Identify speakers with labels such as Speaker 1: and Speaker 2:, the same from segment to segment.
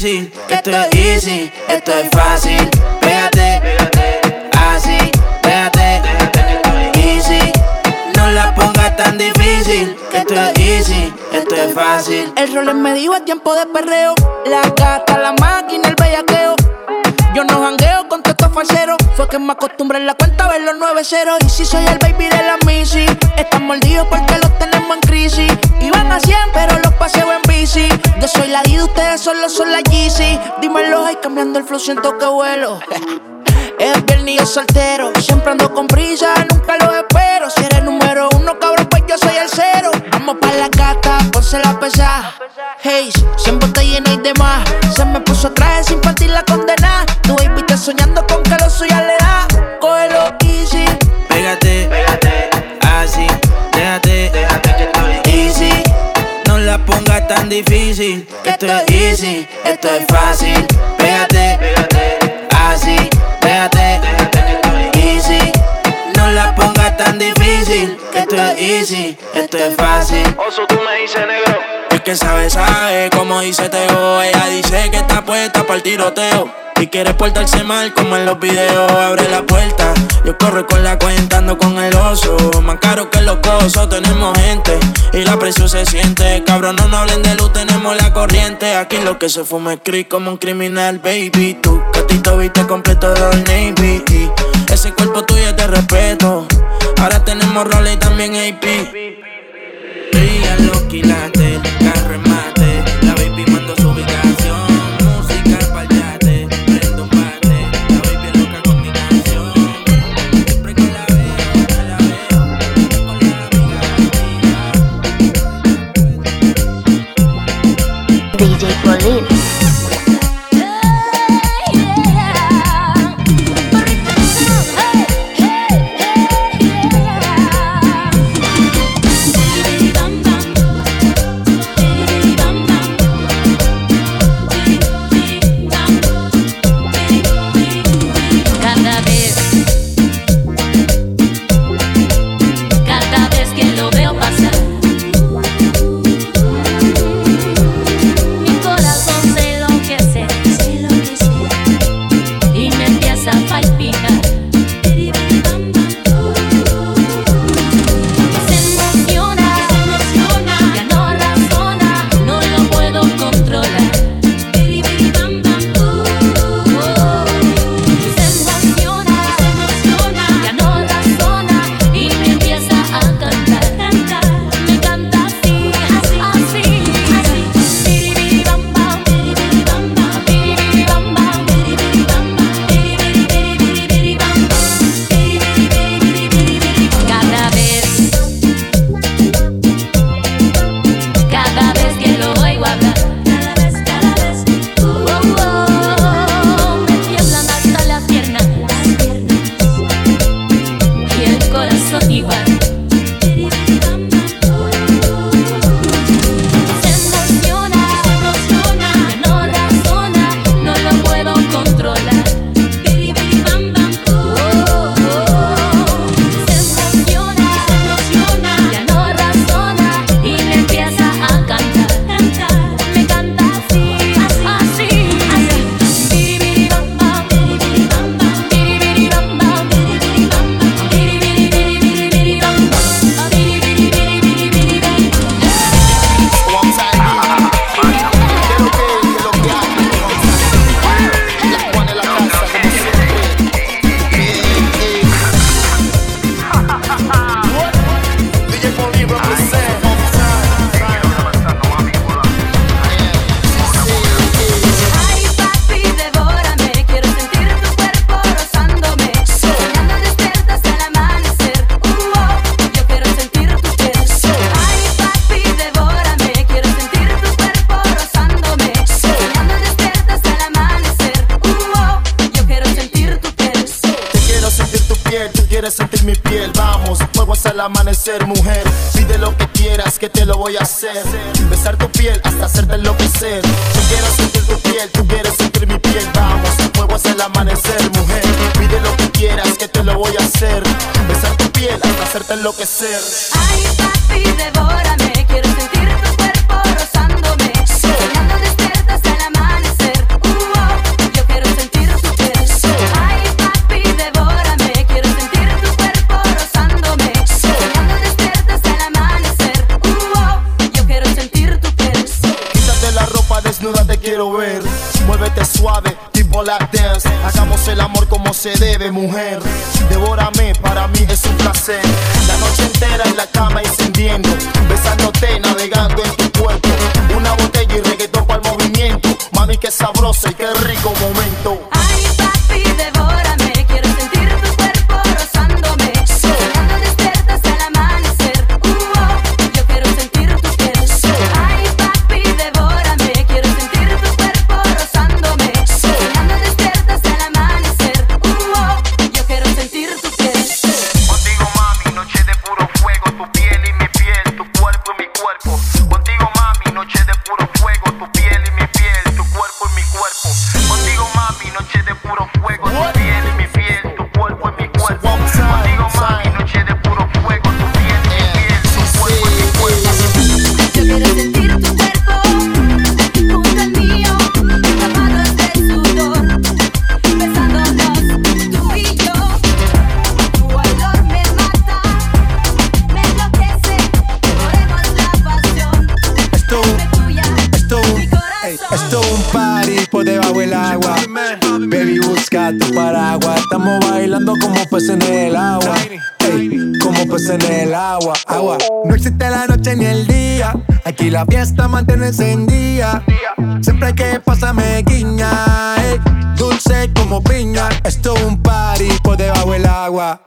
Speaker 1: que
Speaker 2: esto es easy, esto es fácil. Pégate,
Speaker 3: Pégate,
Speaker 2: así,
Speaker 3: estoy
Speaker 2: easy. No la pongas tan difícil, esto es easy, esto es fácil.
Speaker 1: El rol me dijo es tiempo de perreo. La gata, la máquina, el bellaqueo. Yo no jangueo con todos estos falseros. Fue que me acostumbré en la cuenta ver los nueve ceros. Y si soy el baby de la Missy, están mordidos porque los tenemos en crisis. Iban a 100, pero los paseo en bici. Yo soy la D, ustedes solo son la Yeezy. Dímelo, ay, cambiando el flow, siento que vuelo. Es viernes y soltero. Siempre ando con prisa, nunca lo espero. Si eres número uno, cabrón, pues yo soy el cero. Vamos pa' la gata, ponse la pesa. Hey, siempre te llena y demás. Se me puso traje sin partir
Speaker 2: esto es easy, esto es fácil. Pégate,
Speaker 3: Pégate,
Speaker 2: así,
Speaker 3: estoy
Speaker 2: easy. No la pongas tan difícil, esto es easy, esto es fácil.
Speaker 3: Oso, tú me dices negro.
Speaker 2: El que sabe, sabe, como dice Teo. Ella dice que está puesta para el tiroteo. Y quiere portarse mal como en los videos. Abre la puerta, yo corro con la cuenta, ando con el oso. Más caro que los cosos, tenemos gente. Y la presión se siente. Cabrón, no nos hablen de luz, tenemos la corriente. Aquí lo que se fuma es creep como un criminal, baby. Tu gatito viste completo de Navy. Ese cuerpo tuyo de respeto. Ahora tenemos roles y también AP. Lo
Speaker 4: el amanecer, mujer. Pide lo que quieras, que te lo voy a hacer. Besar tu piel hasta hacerte enloquecer. Tú quieres sentir tu piel, tú quieres sentir mi piel, vamos, fuego hasta el amanecer, mujer. Pide lo que quieras, que te lo voy a hacer. Besar tu piel hasta hacerte enloquecer.
Speaker 5: Ay, papi, devórame. Quiero
Speaker 4: desnuda, te quiero ver. Muévete suave, tipo la dance. Hagamos el amor como se debe, mujer. Devórame, para mí es un placer. La noche entera en la cama encendiendo. Besándote, navegando en tu cuerpo. Una botella y reggaetón para el movimiento. Mami, qué sabroso y qué rico momento.
Speaker 5: La
Speaker 6: fiesta mantiene encendida. Siempre hay que pasarme guiña. ey, dulce como piña. Esto es un party por debajo del agua.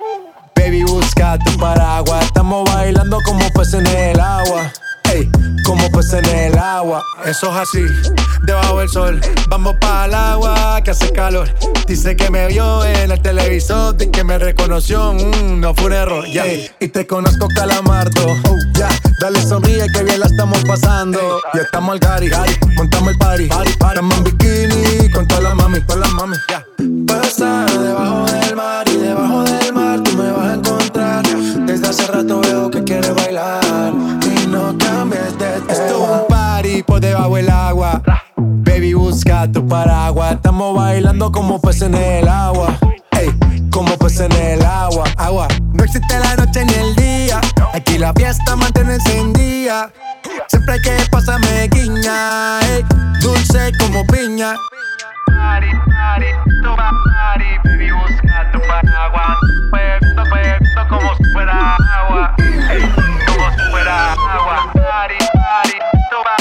Speaker 6: Baby, busca tu paraguas. En el agua. Eso es así, debajo del sol. Vamos para el agua que hace calor. Dice que me vio en el televisor, de que me reconoció. mm, no fue un error, ya. Y te conozco, calamardo. Oh, ya, dale sonríe que bien la estamos pasando. Ya estamos al gari, montamos el party. Estamos en bikini con todas las mami, con las mami. Ya. Pasa debajo del mar y debajo del mar tú me vas a encontrar. Desde hace rato veo que quieres bailar por debajo del agua. Baby, busca tu paraguas. Estamos bailando como peces en el agua. Ey, como peces en el agua. Agua. No existe la noche ni el día. Aquí la fiesta mantiene encendida. Siempre hay que pasarme guiña. ey, dulce como piña.
Speaker 7: Toma party, baby, busca tu paraguas. Puerto, puerto, como si fuera agua. Ey, como si fuera agua. Party, party, toma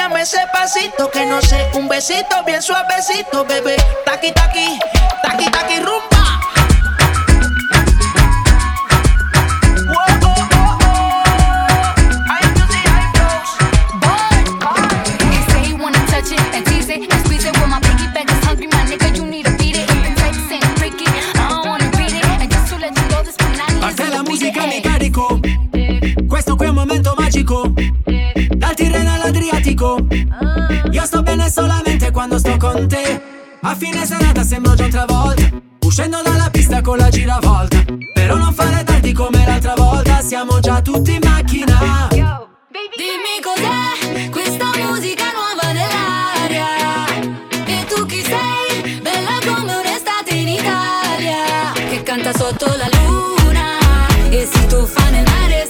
Speaker 1: enséñame ese pasito que no sé, un besito bien suavecito, bebé. Taqui taqui, taqui taqui rumba.
Speaker 8: Io sto bene solamente quando sto con te. A fine serata sembro già un'altra volta. Uscendo dalla pista con la giravolta. Però non fare tardi come l'altra volta. Siamo già tutti in macchina.
Speaker 9: Dimmi cos'è questa musica nuova nell'aria E tu chi sei? Bella come un'estate in Italia Che canta sotto la luna E si tuffa nel mare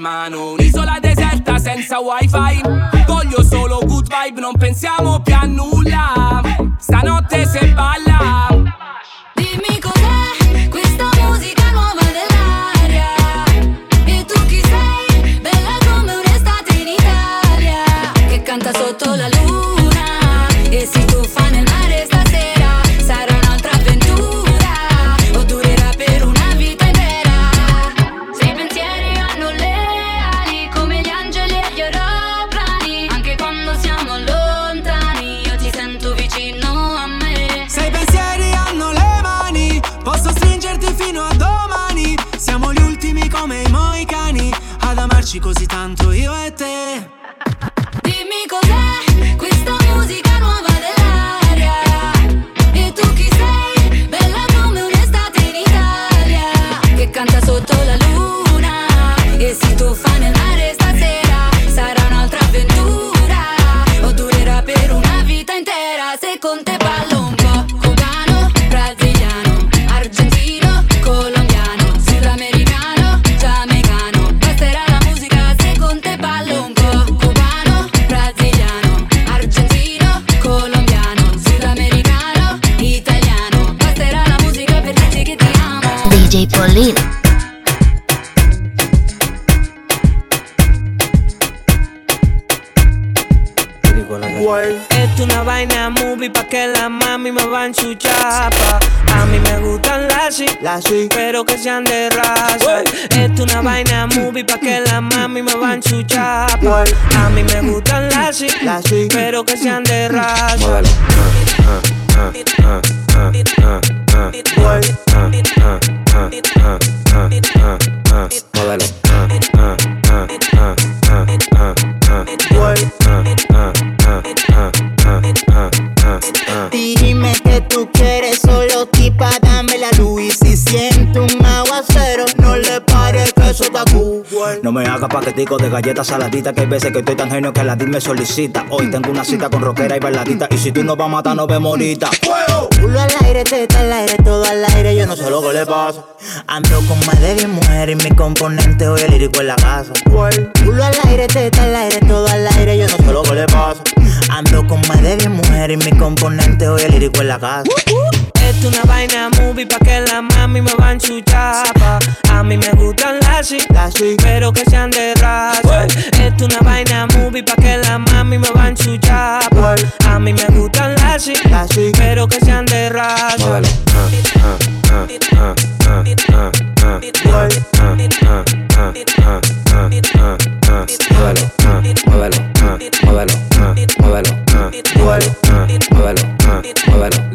Speaker 8: prendi per mano Un'isola deserta senza wifi. Voglio solo good vibe, non pensiamo più a nulla. Stanotte se balla
Speaker 10: Esto una vaina movie pa' que la mami me va en su chapa. A mí me gustan las sí, pero que sean de raza. Esto una vaina movie pa' que la mami me va en su chapa. A mí me gustan las sí, pero que sean de raza.
Speaker 11: Dime que tú quieres solo tipa, dame la luz. Y si siento un aguacero, no le pares que eso está cool
Speaker 12: No me hagas paquetico de galletas saladitas Que hay veces que estoy tan genio que la DIL me solicita. Hoy tengo una cita con rockera y bailadita Y si tú no vas a matar, nos vemos ahorita.
Speaker 11: Culo al aire, teta al aire, todo al aire, yo no sé lo que le pasa. Ando con más de 10 mujeres y mi componente hoy el lírico en la casa. Culo al aire, teta al aire, todo al aire, yo no sé lo que le pasa Ando con más de 10 mujeres y mi componente hoy el lírico en la casa
Speaker 10: Esto una vaina movie pa' que la mami me va en su chapa. A mí me gustan las sí, pero que sean de raza. Esto una vaina movie pa' que la mami me va en su chapa. A mí me gustan las sí, pero que sean de raza.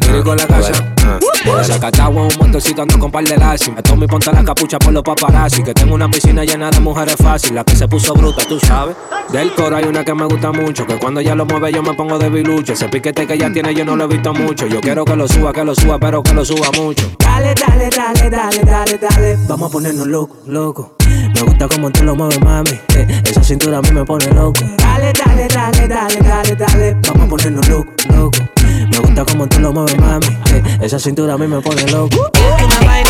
Speaker 13: Lírico en la casa. Se cachagua un montecito ando con par de lazi. Me tomo y ponte la capucha por los paparazzi. Que tengo una piscina llena de mujeres fácil. La que se puso bruta, tú sabes. Del coro hay una que me gusta mucho. Que cuando ella lo mueve yo me pongo de bilucho. Ese piquete que ella tiene yo no lo he visto mucho. Yo quiero que lo suba, que lo suba, pero que lo suba mucho.
Speaker 10: Dale, dale, dale, dale, dale, dale.
Speaker 13: Vamos a ponernos locos, loco. Me gusta como tú lo mueves, mami. Eh, esa cintura a mí me pone loco.
Speaker 10: Dale, dale, dale, dale, dale, dale.
Speaker 13: Vamos a ponernos locos, loco. Me gusta como tú lo mueves, mami. Eh, esa cintura a mí me pone loco.
Speaker 10: Es una vaina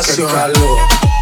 Speaker 14: Qué calor.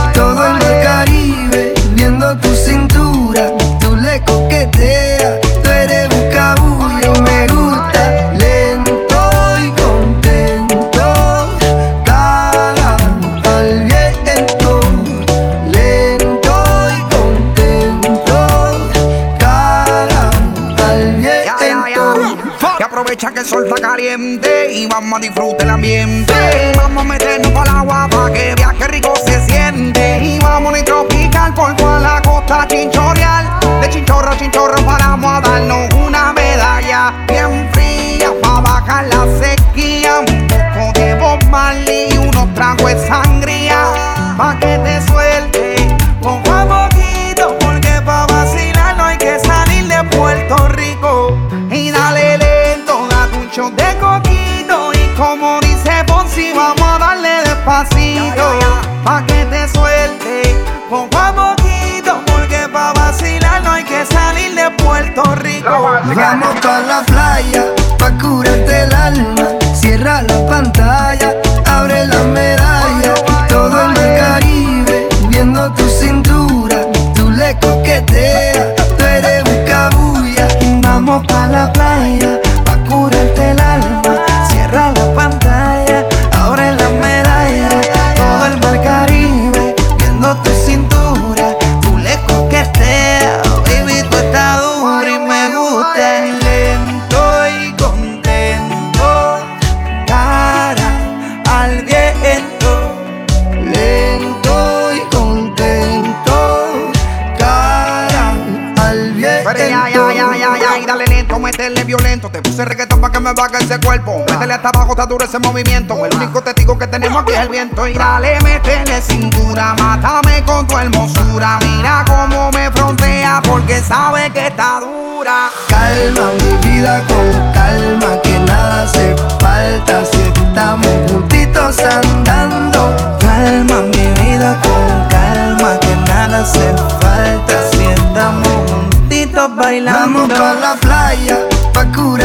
Speaker 15: hasta abajo está duro ese movimiento. El único testigo que tenemos aquí es el viento. Y dale, métele cintura, mátame con tu hermosura. Mira cómo me frontea porque sabe que está dura.
Speaker 16: Calma mi vida con calma, que nada hace falta si estamos juntitos andando. Calma mi vida con calma, que nada hace falta si estamos juntitos bailando. Vamos pa' la playa, pa'
Speaker 7: curar